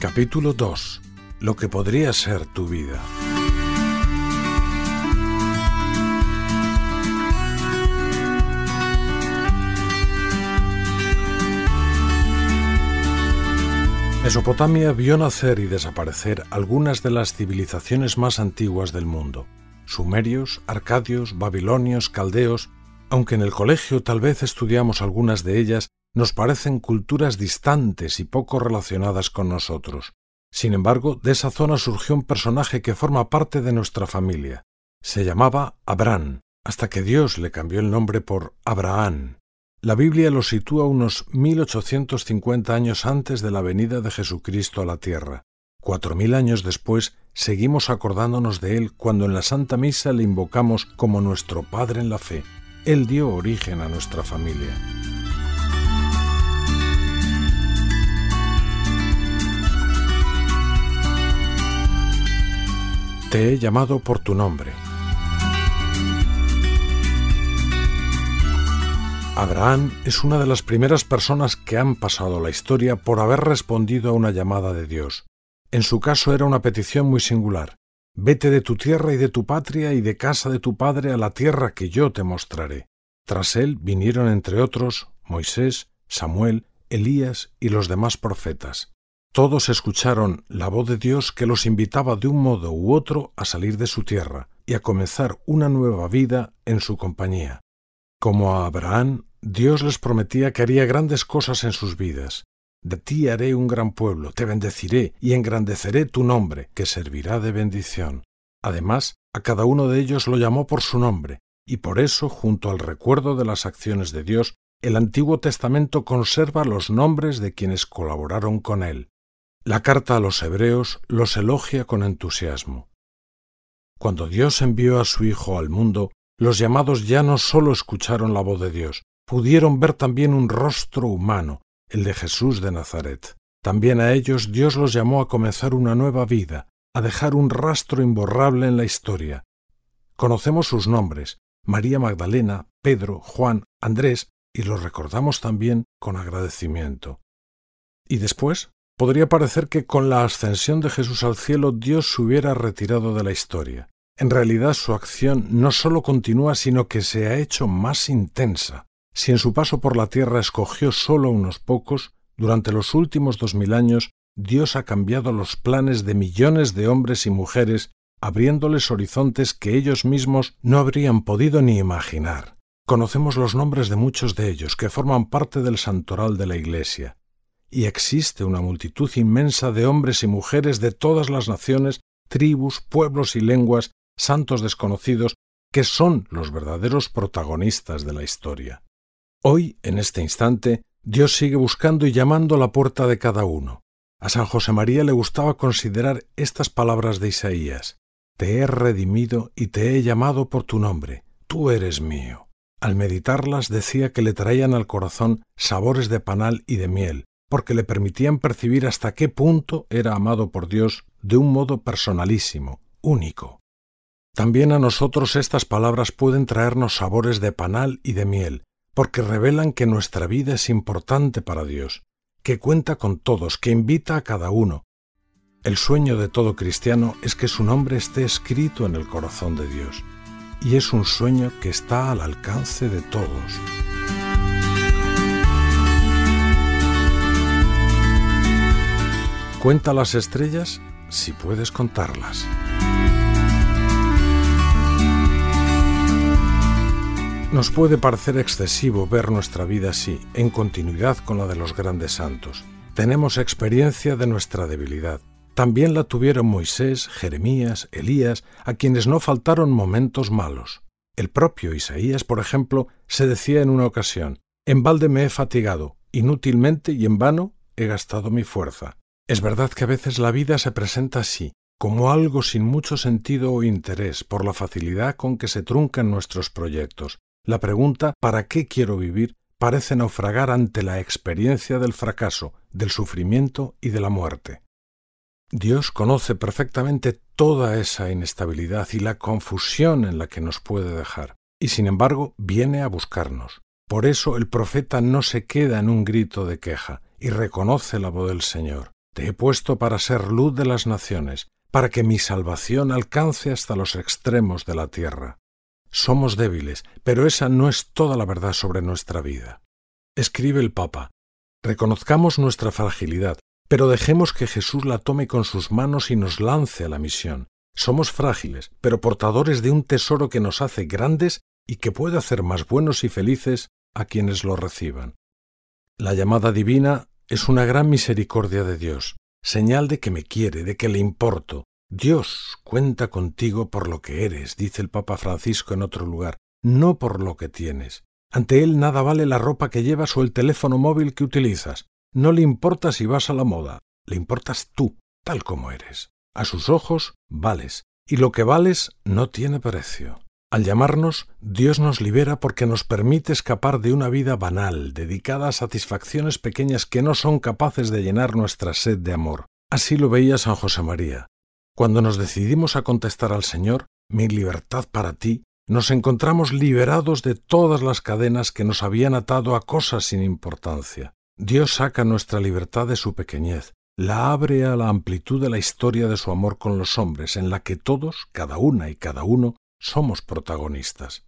Capítulo 2. Lo que podría ser tu vida. Mesopotamia vio nacer y desaparecer algunas de las civilizaciones más antiguas del mundo. Sumerios, arcadios, babilonios, caldeos, aunque en el colegio tal vez estudiamos algunas de ellas, nos parecen culturas distantes y poco relacionadas con nosotros. Sin embargo, de esa zona surgió un personaje que forma parte de nuestra familia. Se llamaba Abraham, hasta que Dios le cambió el nombre por Abraham. La Biblia lo sitúa unos 1850 años antes de la venida de Jesucristo a la tierra. Cuatro mil años después, seguimos acordándonos de él cuando en la Santa Misa le invocamos como nuestro Padre en la fe. Él dio origen a nuestra familia. Te he llamado por tu nombre. Abraham es una de las primeras personas que han pasado la historia por haber respondido a una llamada de Dios. En su caso era una petición muy singular. Vete de tu tierra y de tu patria y de casa de tu padre a la tierra que yo te mostraré. Tras él vinieron entre otros Moisés, Samuel, Elías y los demás profetas. Todos escucharon la voz de Dios que los invitaba de un modo u otro a salir de su tierra y a comenzar una nueva vida en su compañía. Como a Abraham, Dios les prometía que haría grandes cosas en sus vidas. De ti haré un gran pueblo, te bendeciré y engrandeceré tu nombre, que servirá de bendición. Además, a cada uno de ellos lo llamó por su nombre, y por eso, junto al recuerdo de las acciones de Dios, el Antiguo Testamento conserva los nombres de quienes colaboraron con él. La carta a los hebreos los elogia con entusiasmo. Cuando Dios envió a su Hijo al mundo, los llamados ya no sólo escucharon la voz de Dios, pudieron ver también un rostro humano, el de Jesús de Nazaret. También a ellos Dios los llamó a comenzar una nueva vida, a dejar un rastro imborrable en la historia. Conocemos sus nombres, María Magdalena, Pedro, Juan, Andrés, y los recordamos también con agradecimiento. ¿Y después? Podría parecer que con la ascensión de Jesús al cielo Dios se hubiera retirado de la historia. En realidad su acción no sólo continúa, sino que se ha hecho más intensa. Si en su paso por la tierra escogió solo unos pocos, durante los últimos dos mil años Dios ha cambiado los planes de millones de hombres y mujeres, abriéndoles horizontes que ellos mismos no habrían podido ni imaginar. Conocemos los nombres de muchos de ellos que forman parte del santoral de la Iglesia y existe una multitud inmensa de hombres y mujeres de todas las naciones, tribus, pueblos y lenguas, santos desconocidos, que son los verdaderos protagonistas de la historia. Hoy, en este instante, Dios sigue buscando y llamando a la puerta de cada uno. A San José María le gustaba considerar estas palabras de Isaías. Te he redimido y te he llamado por tu nombre. Tú eres mío. Al meditarlas decía que le traían al corazón sabores de panal y de miel, porque le permitían percibir hasta qué punto era amado por Dios de un modo personalísimo, único. También a nosotros estas palabras pueden traernos sabores de panal y de miel, porque revelan que nuestra vida es importante para Dios, que cuenta con todos, que invita a cada uno. El sueño de todo cristiano es que su nombre esté escrito en el corazón de Dios, y es un sueño que está al alcance de todos. Cuenta las estrellas si puedes contarlas. Nos puede parecer excesivo ver nuestra vida así, en continuidad con la de los grandes santos. Tenemos experiencia de nuestra debilidad. También la tuvieron Moisés, Jeremías, Elías, a quienes no faltaron momentos malos. El propio Isaías, por ejemplo, se decía en una ocasión, En balde me he fatigado, inútilmente y en vano he gastado mi fuerza. Es verdad que a veces la vida se presenta así, como algo sin mucho sentido o interés por la facilidad con que se truncan nuestros proyectos. La pregunta ¿para qué quiero vivir? parece naufragar ante la experiencia del fracaso, del sufrimiento y de la muerte. Dios conoce perfectamente toda esa inestabilidad y la confusión en la que nos puede dejar, y sin embargo viene a buscarnos. Por eso el profeta no se queda en un grito de queja y reconoce la voz del Señor. Te he puesto para ser luz de las naciones, para que mi salvación alcance hasta los extremos de la tierra. Somos débiles, pero esa no es toda la verdad sobre nuestra vida. Escribe el Papa, reconozcamos nuestra fragilidad, pero dejemos que Jesús la tome con sus manos y nos lance a la misión. Somos frágiles, pero portadores de un tesoro que nos hace grandes y que puede hacer más buenos y felices a quienes lo reciban. La llamada divina es una gran misericordia de Dios, señal de que me quiere, de que le importo. Dios cuenta contigo por lo que eres, dice el Papa Francisco en otro lugar, no por lo que tienes. Ante él nada vale la ropa que llevas o el teléfono móvil que utilizas. No le importa si vas a la moda, le importas tú, tal como eres. A sus ojos vales, y lo que vales no tiene precio. Al llamarnos, Dios nos libera porque nos permite escapar de una vida banal, dedicada a satisfacciones pequeñas que no son capaces de llenar nuestra sed de amor. Así lo veía San José María. Cuando nos decidimos a contestar al Señor, mi libertad para ti, nos encontramos liberados de todas las cadenas que nos habían atado a cosas sin importancia. Dios saca nuestra libertad de su pequeñez, la abre a la amplitud de la historia de su amor con los hombres, en la que todos, cada una y cada uno, somos protagonistas.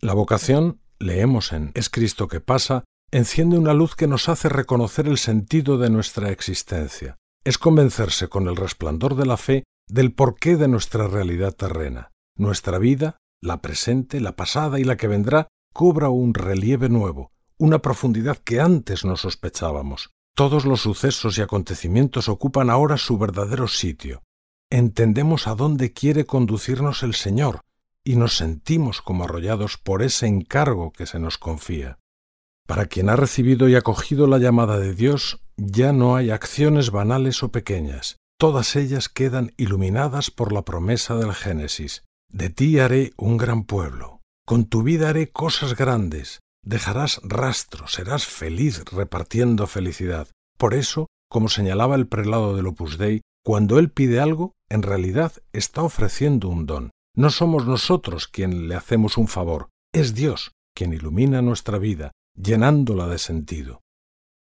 La vocación, leemos en Es Cristo que pasa, enciende una luz que nos hace reconocer el sentido de nuestra existencia. Es convencerse con el resplandor de la fe del porqué de nuestra realidad terrena. Nuestra vida, la presente, la pasada y la que vendrá, cobra un relieve nuevo, una profundidad que antes no sospechábamos. Todos los sucesos y acontecimientos ocupan ahora su verdadero sitio entendemos a dónde quiere conducirnos el Señor y nos sentimos como arrollados por ese encargo que se nos confía. Para quien ha recibido y acogido la llamada de Dios, ya no hay acciones banales o pequeñas, todas ellas quedan iluminadas por la promesa del Génesis. De ti haré un gran pueblo, con tu vida haré cosas grandes, dejarás rastro, serás feliz repartiendo felicidad. Por eso, como señalaba el prelado del Opus Dei, cuando Él pide algo, en realidad está ofreciendo un don. No somos nosotros quien le hacemos un favor, es Dios quien ilumina nuestra vida, llenándola de sentido.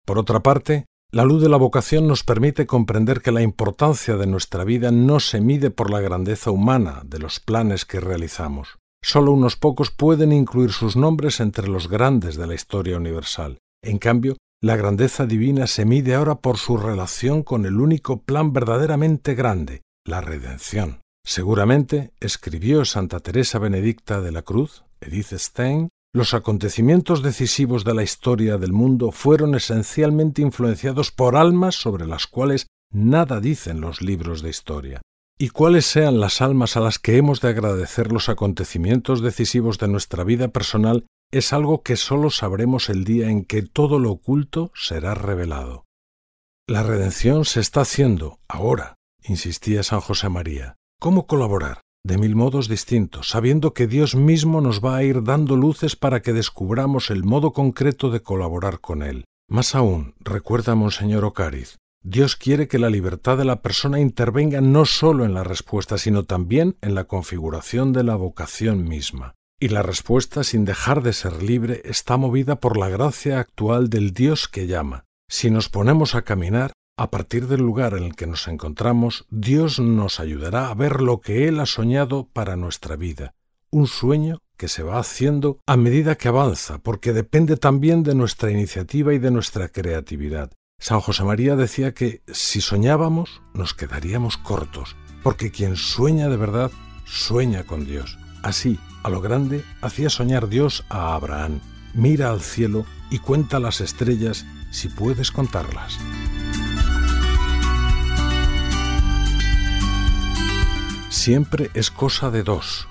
Por otra parte, la luz de la vocación nos permite comprender que la importancia de nuestra vida no se mide por la grandeza humana de los planes que realizamos. Solo unos pocos pueden incluir sus nombres entre los grandes de la historia universal. En cambio, la grandeza divina se mide ahora por su relación con el único plan verdaderamente grande, la redención. Seguramente, escribió Santa Teresa Benedicta de la Cruz, Edith Stein, los acontecimientos decisivos de la historia del mundo fueron esencialmente influenciados por almas sobre las cuales nada dicen los libros de historia. Y cuáles sean las almas a las que hemos de agradecer los acontecimientos decisivos de nuestra vida personal es algo que sólo sabremos el día en que todo lo oculto será revelado. La redención se está haciendo ahora, insistía San José María. ¿Cómo colaborar? De mil modos distintos, sabiendo que Dios mismo nos va a ir dando luces para que descubramos el modo concreto de colaborar con Él. Más aún, recuerda Monseñor Ocariz, Dios quiere que la libertad de la persona intervenga no sólo en la respuesta, sino también en la configuración de la vocación misma. Y la respuesta, sin dejar de ser libre, está movida por la gracia actual del Dios que llama. Si nos ponemos a caminar, a partir del lugar en el que nos encontramos, Dios nos ayudará a ver lo que Él ha soñado para nuestra vida, un sueño que se va haciendo a medida que avanza, porque depende también de nuestra iniciativa y de nuestra creatividad. San José María decía que si soñábamos nos quedaríamos cortos, porque quien sueña de verdad sueña con Dios. Así, a lo grande, hacía soñar Dios a Abraham. Mira al cielo y cuenta las estrellas si puedes contarlas. Siempre es cosa de dos.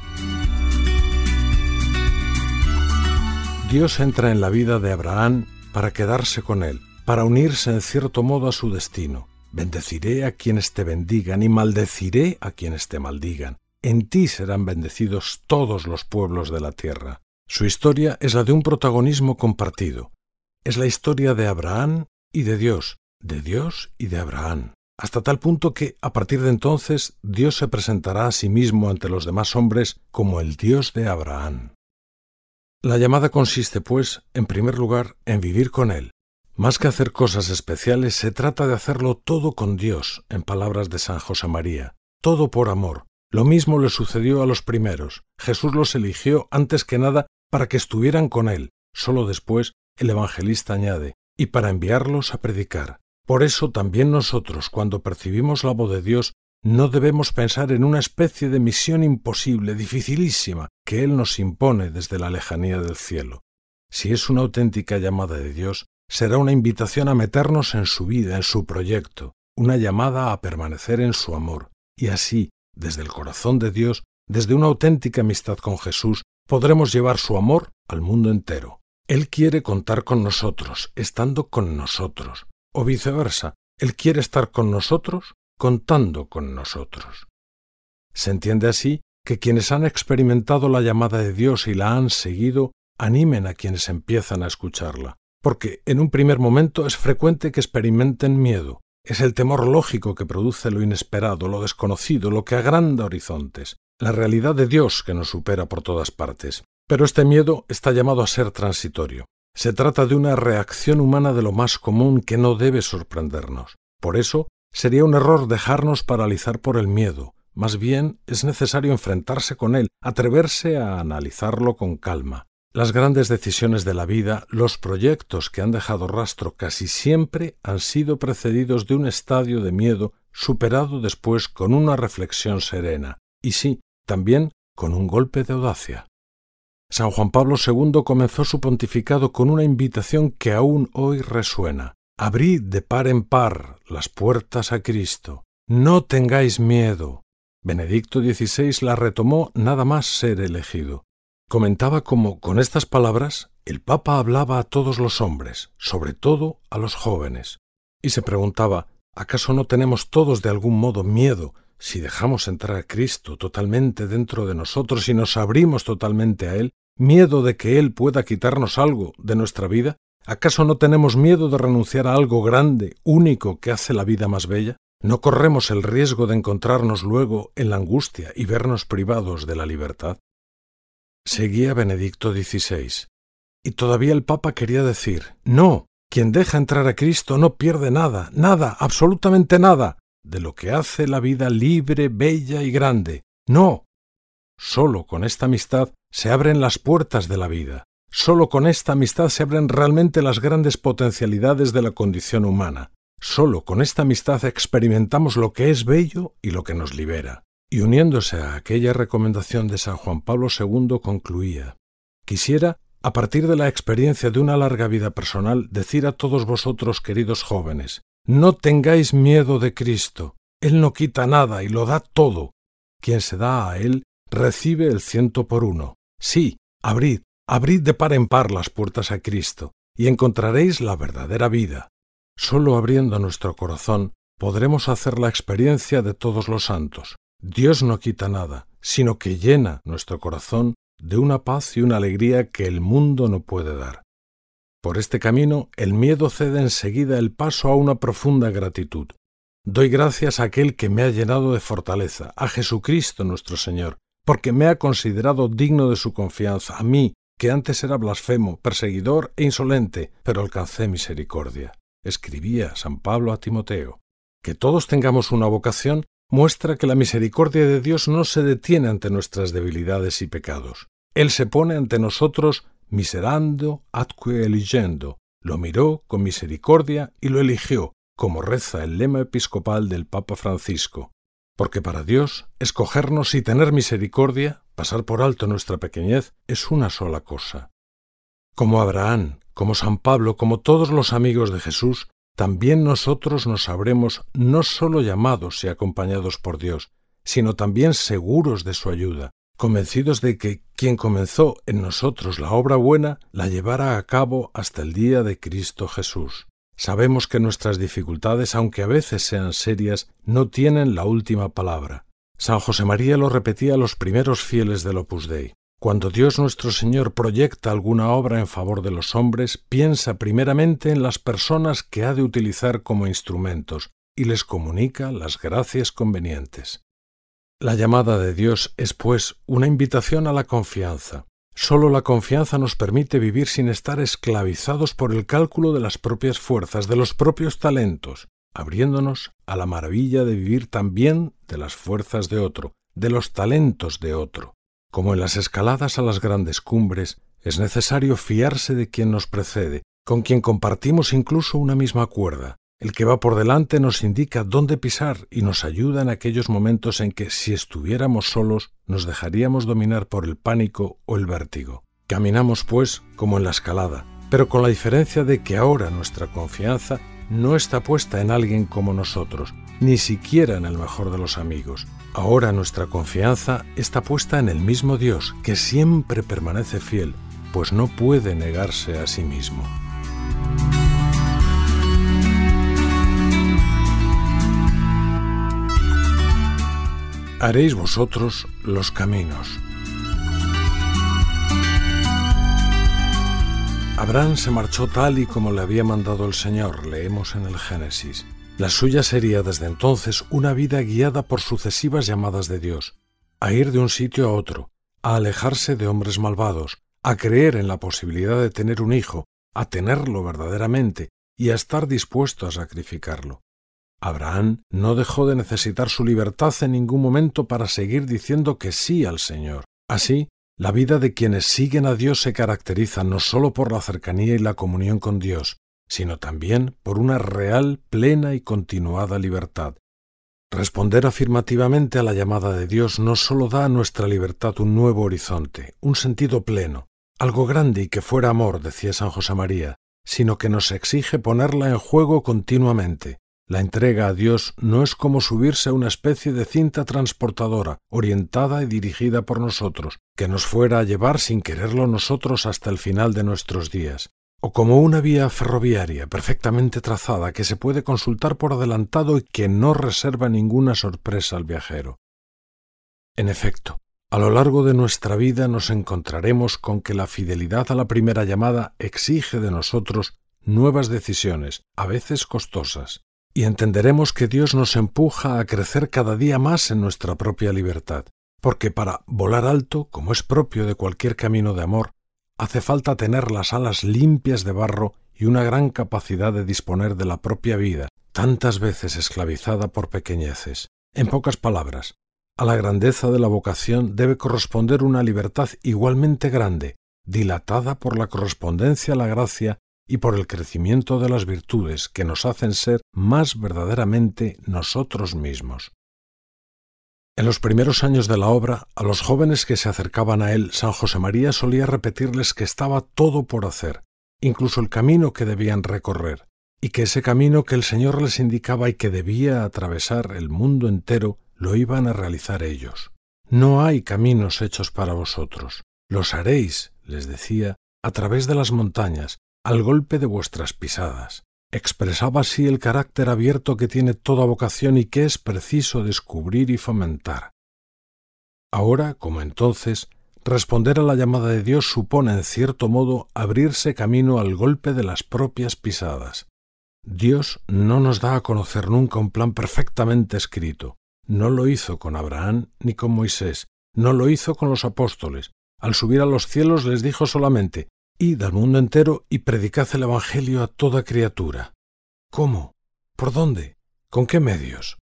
Dios entra en la vida de Abraham para quedarse con él, para unirse en cierto modo a su destino. Bendeciré a quienes te bendigan y maldeciré a quienes te maldigan. En ti serán bendecidos todos los pueblos de la tierra. Su historia es la de un protagonismo compartido. Es la historia de Abraham y de Dios, de Dios y de Abraham, hasta tal punto que, a partir de entonces, Dios se presentará a sí mismo ante los demás hombres como el Dios de Abraham. La llamada consiste, pues, en primer lugar, en vivir con Él, Más que hacer cosas especiales, se trata de hacerlo todo con Dios, en palabras de San José María, todo por amor. Lo mismo le sucedió a los primeros. Jesús los eligió antes que nada para que estuvieran con Él. Solo después el evangelista añade, y para enviarlos a predicar. Por eso también nosotros, cuando percibimos la voz de Dios, no debemos pensar en una especie de misión imposible, dificilísima, que Él nos impone desde la lejanía del cielo. Si es una auténtica llamada de Dios, será una invitación a meternos en su vida, en su proyecto, una llamada a permanecer en su amor, y así, desde el corazón de Dios, desde una auténtica amistad con Jesús, podremos llevar su amor al mundo entero. Él quiere contar con nosotros, estando con nosotros, o viceversa, Él quiere estar con nosotros contando con nosotros. Se entiende así que quienes han experimentado la llamada de Dios y la han seguido animen a quienes empiezan a escucharla, porque en un primer momento es frecuente que experimenten miedo. Es el temor lógico que produce lo inesperado, lo desconocido, lo que agranda horizontes, la realidad de Dios que nos supera por todas partes. Pero este miedo está llamado a ser transitorio. Se trata de una reacción humana de lo más común que no debe sorprendernos. Por eso, Sería un error dejarnos paralizar por el miedo. Más bien es necesario enfrentarse con él, atreverse a analizarlo con calma. Las grandes decisiones de la vida, los proyectos que han dejado rastro casi siempre han sido precedidos de un estadio de miedo superado después con una reflexión serena, y sí, también con un golpe de audacia. San Juan Pablo II comenzó su pontificado con una invitación que aún hoy resuena. Abrid de par en par las puertas a Cristo. No tengáis miedo. Benedicto XVI la retomó nada más ser elegido. Comentaba cómo, con estas palabras, el Papa hablaba a todos los hombres, sobre todo a los jóvenes, y se preguntaba, ¿acaso no tenemos todos de algún modo miedo si dejamos entrar a Cristo totalmente dentro de nosotros y nos abrimos totalmente a Él? ¿Miedo de que Él pueda quitarnos algo de nuestra vida? ¿Acaso no tenemos miedo de renunciar a algo grande, único, que hace la vida más bella? ¿No corremos el riesgo de encontrarnos luego en la angustia y vernos privados de la libertad? Seguía Benedicto XVI. Y todavía el Papa quería decir, no, quien deja entrar a Cristo no pierde nada, nada, absolutamente nada, de lo que hace la vida libre, bella y grande. No. Solo con esta amistad se abren las puertas de la vida. Solo con esta amistad se abren realmente las grandes potencialidades de la condición humana. Solo con esta amistad experimentamos lo que es bello y lo que nos libera. Y uniéndose a aquella recomendación de San Juan Pablo II concluía Quisiera, a partir de la experiencia de una larga vida personal, decir a todos vosotros, queridos jóvenes, no tengáis miedo de Cristo. Él no quita nada y lo da todo. Quien se da a Él recibe el ciento por uno. Sí, abrid, Abrid de par en par las puertas a Cristo y encontraréis la verdadera vida. Solo abriendo nuestro corazón podremos hacer la experiencia de todos los santos. Dios no quita nada, sino que llena nuestro corazón de una paz y una alegría que el mundo no puede dar. Por este camino el miedo cede enseguida el paso a una profunda gratitud. Doy gracias a aquel que me ha llenado de fortaleza, a Jesucristo nuestro Señor, porque me ha considerado digno de su confianza, a mí, que antes era blasfemo, perseguidor e insolente, pero alcancé misericordia. Escribía San Pablo a Timoteo. Que todos tengamos una vocación muestra que la misericordia de Dios no se detiene ante nuestras debilidades y pecados. Él se pone ante nosotros miserando atque eligendo, lo miró con misericordia y lo eligió, como reza el lema episcopal del Papa Francisco. Porque para Dios, escogernos y tener misericordia pasar por alto nuestra pequeñez es una sola cosa. Como Abraham, como San Pablo, como todos los amigos de Jesús, también nosotros nos sabremos no sólo llamados y acompañados por Dios, sino también seguros de su ayuda, convencidos de que quien comenzó en nosotros la obra buena la llevará a cabo hasta el día de Cristo Jesús. Sabemos que nuestras dificultades, aunque a veces sean serias, no tienen la última palabra, San José María lo repetía a los primeros fieles del Opus Dei. Cuando Dios nuestro Señor proyecta alguna obra en favor de los hombres, piensa primeramente en las personas que ha de utilizar como instrumentos y les comunica las gracias convenientes. La llamada de Dios es, pues, una invitación a la confianza. Solo la confianza nos permite vivir sin estar esclavizados por el cálculo de las propias fuerzas, de los propios talentos, abriéndonos a la maravilla de vivir también de las fuerzas de otro, de los talentos de otro. Como en las escaladas a las grandes cumbres, es necesario fiarse de quien nos precede, con quien compartimos incluso una misma cuerda. El que va por delante nos indica dónde pisar y nos ayuda en aquellos momentos en que, si estuviéramos solos, nos dejaríamos dominar por el pánico o el vértigo. Caminamos, pues, como en la escalada, pero con la diferencia de que ahora nuestra confianza no está puesta en alguien como nosotros, ni siquiera en el mejor de los amigos. Ahora nuestra confianza está puesta en el mismo Dios, que siempre permanece fiel, pues no puede negarse a sí mismo. Haréis vosotros los caminos. Abraham se marchó tal y como le había mandado el Señor, leemos en el Génesis. La suya sería desde entonces una vida guiada por sucesivas llamadas de Dios, a ir de un sitio a otro, a alejarse de hombres malvados, a creer en la posibilidad de tener un hijo, a tenerlo verdaderamente y a estar dispuesto a sacrificarlo. Abraham no dejó de necesitar su libertad en ningún momento para seguir diciendo que sí al Señor. Así, la vida de quienes siguen a Dios se caracteriza no sólo por la cercanía y la comunión con Dios, sino también por una real, plena y continuada libertad. Responder afirmativamente a la llamada de Dios no sólo da a nuestra libertad un nuevo horizonte, un sentido pleno, algo grande y que fuera amor, decía San José María, sino que nos exige ponerla en juego continuamente. La entrega a Dios no es como subirse a una especie de cinta transportadora, orientada y dirigida por nosotros, que nos fuera a llevar sin quererlo nosotros hasta el final de nuestros días, o como una vía ferroviaria perfectamente trazada que se puede consultar por adelantado y que no reserva ninguna sorpresa al viajero. En efecto, a lo largo de nuestra vida nos encontraremos con que la fidelidad a la primera llamada exige de nosotros nuevas decisiones, a veces costosas, y entenderemos que Dios nos empuja a crecer cada día más en nuestra propia libertad, porque para volar alto, como es propio de cualquier camino de amor, hace falta tener las alas limpias de barro y una gran capacidad de disponer de la propia vida, tantas veces esclavizada por pequeñeces. En pocas palabras, a la grandeza de la vocación debe corresponder una libertad igualmente grande, dilatada por la correspondencia a la gracia y por el crecimiento de las virtudes que nos hacen ser más verdaderamente nosotros mismos. En los primeros años de la obra, a los jóvenes que se acercaban a él, San José María solía repetirles que estaba todo por hacer, incluso el camino que debían recorrer, y que ese camino que el Señor les indicaba y que debía atravesar el mundo entero lo iban a realizar ellos. No hay caminos hechos para vosotros. Los haréis, les decía, a través de las montañas, al golpe de vuestras pisadas. Expresaba así el carácter abierto que tiene toda vocación y que es preciso descubrir y fomentar. Ahora, como entonces, responder a la llamada de Dios supone, en cierto modo, abrirse camino al golpe de las propias pisadas. Dios no nos da a conocer nunca un plan perfectamente escrito. No lo hizo con Abraham ni con Moisés, no lo hizo con los apóstoles. Al subir a los cielos les dijo solamente, Id al mundo entero y predicad el Evangelio a toda criatura. ¿Cómo? ¿Por dónde? ¿Con qué medios?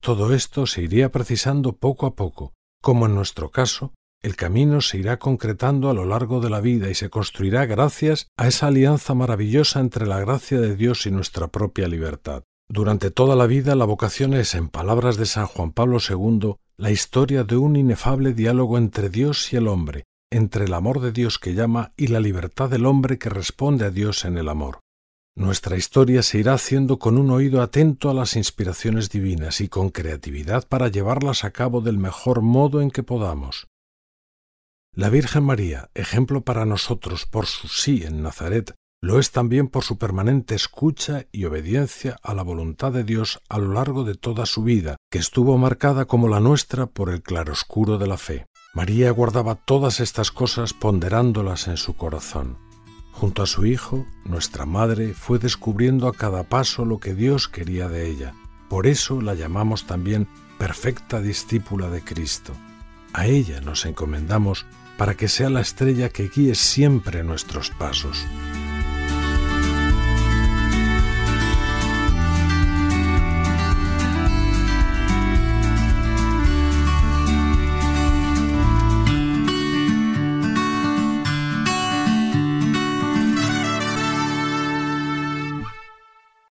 Todo esto se iría precisando poco a poco, como en nuestro caso, el camino se irá concretando a lo largo de la vida y se construirá gracias a esa alianza maravillosa entre la gracia de Dios y nuestra propia libertad. Durante toda la vida la vocación es, en palabras de San Juan Pablo II, la historia de un inefable diálogo entre Dios y el hombre, entre el amor de Dios que llama y la libertad del hombre que responde a Dios en el amor. Nuestra historia se irá haciendo con un oído atento a las inspiraciones divinas y con creatividad para llevarlas a cabo del mejor modo en que podamos. La Virgen María, ejemplo para nosotros por su sí en Nazaret, lo es también por su permanente escucha y obediencia a la voluntad de Dios a lo largo de toda su vida, que estuvo marcada como la nuestra por el claroscuro de la fe. María guardaba todas estas cosas ponderándolas en su corazón. Junto a su Hijo, nuestra Madre fue descubriendo a cada paso lo que Dios quería de ella. Por eso la llamamos también perfecta discípula de Cristo. A ella nos encomendamos para que sea la estrella que guíe siempre nuestros pasos.